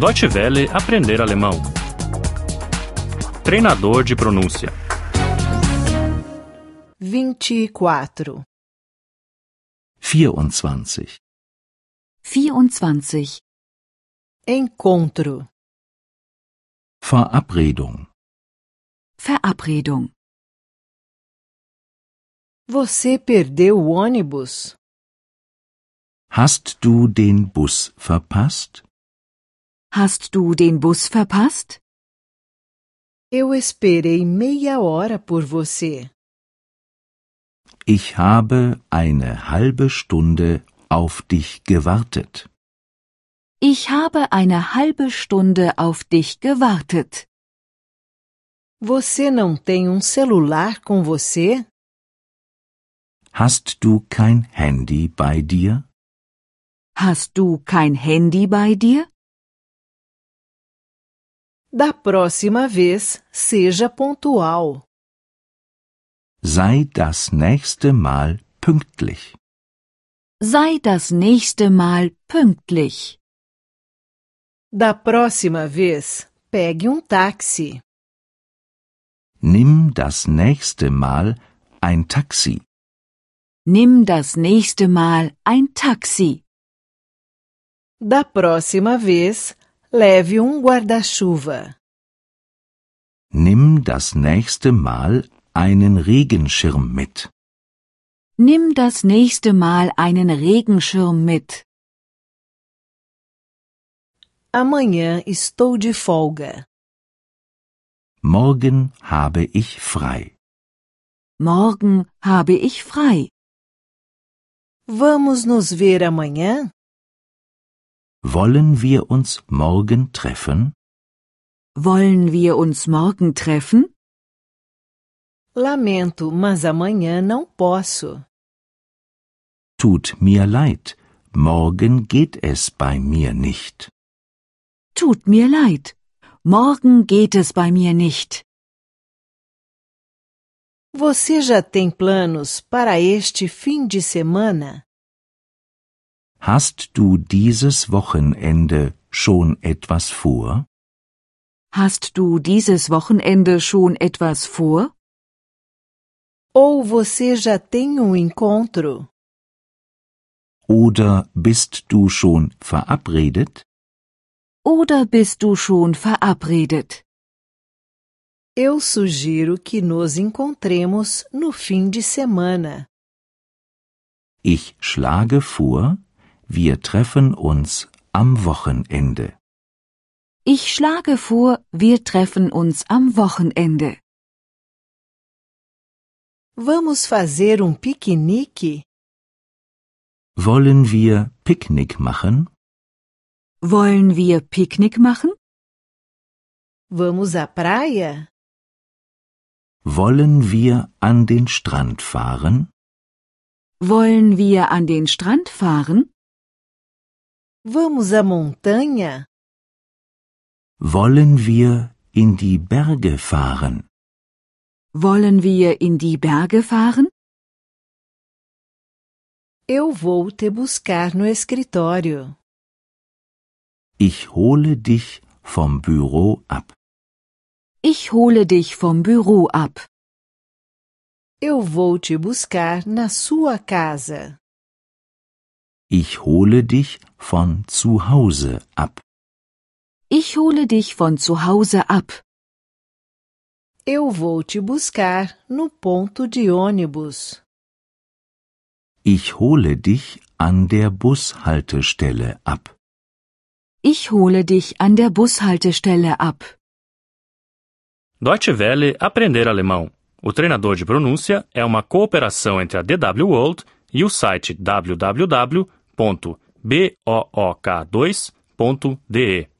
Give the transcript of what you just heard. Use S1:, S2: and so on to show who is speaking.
S1: Deutsche Welle aprender alemão. Treinador de pronúncia.
S2: 24.
S3: 24.
S4: 24.
S2: Encontro.
S3: Verabredung.
S4: Verabredung.
S2: Você perdeu o ônibus?
S3: Hast du den Bus verpasst?
S4: Hast du den Bus verpasst?
S2: Eu esperei meia hora por você.
S3: Ich habe eine halbe Stunde auf dich gewartet.
S4: Ich habe eine halbe Stunde auf dich gewartet.
S2: Você não tem um celular com você?
S3: Hast du kein Handy bei dir?
S4: Hast du kein Handy bei dir?
S2: Da próxima vez, seja pontual.
S3: Sei das nächste Mal pünktlich.
S4: Sei das nächste Mal pünktlich.
S2: Da próxima vez, pegue um táxi.
S3: Nimm das nächste Mal ein Taxi.
S4: Nimm das nächste Mal ein Taxi.
S2: Da próxima vez, leve um guarda-chuva.
S3: Nimm das nächste Mal einen Regenschirm mit.
S4: Nimm das nächste Mal einen Regenschirm mit.
S2: Amanhã estou de folga.
S3: Morgen habe ich frei.
S4: Morgen habe ich frei.
S2: Vamos nos ver amanhã?
S3: Wollen wir uns morgen treffen?
S4: Wollen wir uns morgen treffen?
S2: Lamento, mas amanhã não posso.
S3: Tut mir leid, morgen geht es bei mir nicht.
S4: Tut mir leid. Morgen geht es bei mir nicht.
S2: Você já tem planos para este fim de semana?
S3: Hast du dieses Wochenende schon etwas vor?
S4: Hast du dieses Wochenende schon etwas vor?
S2: Ou você já tem um encontro?
S3: Oder bist du schon verabredet?
S4: Oder bist du schon verabredet?
S2: Eu sugiro que nos encontremos no fim de semana.
S3: Ich schlage vor, wir treffen uns am Wochenende.
S4: Ich schlage vor, wir treffen uns am Wochenende.
S2: Vamos fazer um piquenique?
S3: Wollen wir Picknick machen?
S4: Wollen wir Picknick machen?
S2: Vamos à praia?
S3: Wollen wir an den Strand fahren?
S4: Wollen wir an den Strand fahren?
S2: Vamos à montanha?
S3: Wollen wir in die Berge fahren?
S4: Wollen wir in die Berge fahren?
S2: Eu vou te buscar no escritório.
S3: Ich hole dich vom Büro ab.
S4: Ich hole dich vom Büro ab.
S2: Eu vou te buscar na sua casa.
S3: Ich hole dich von zu Hause ab.
S4: Ich hole dich von zu Hause ab.
S2: Eu vou te buscar no ponto de ônibus.
S3: Ich hole dich an der Bushaltestelle ab.
S4: Ich hole dich an der Bushaltestelle ab.
S1: Deutsche Welle aprender alemão. O treinador de pronúncia é uma cooperação entre a DW World e o site www.book2.de.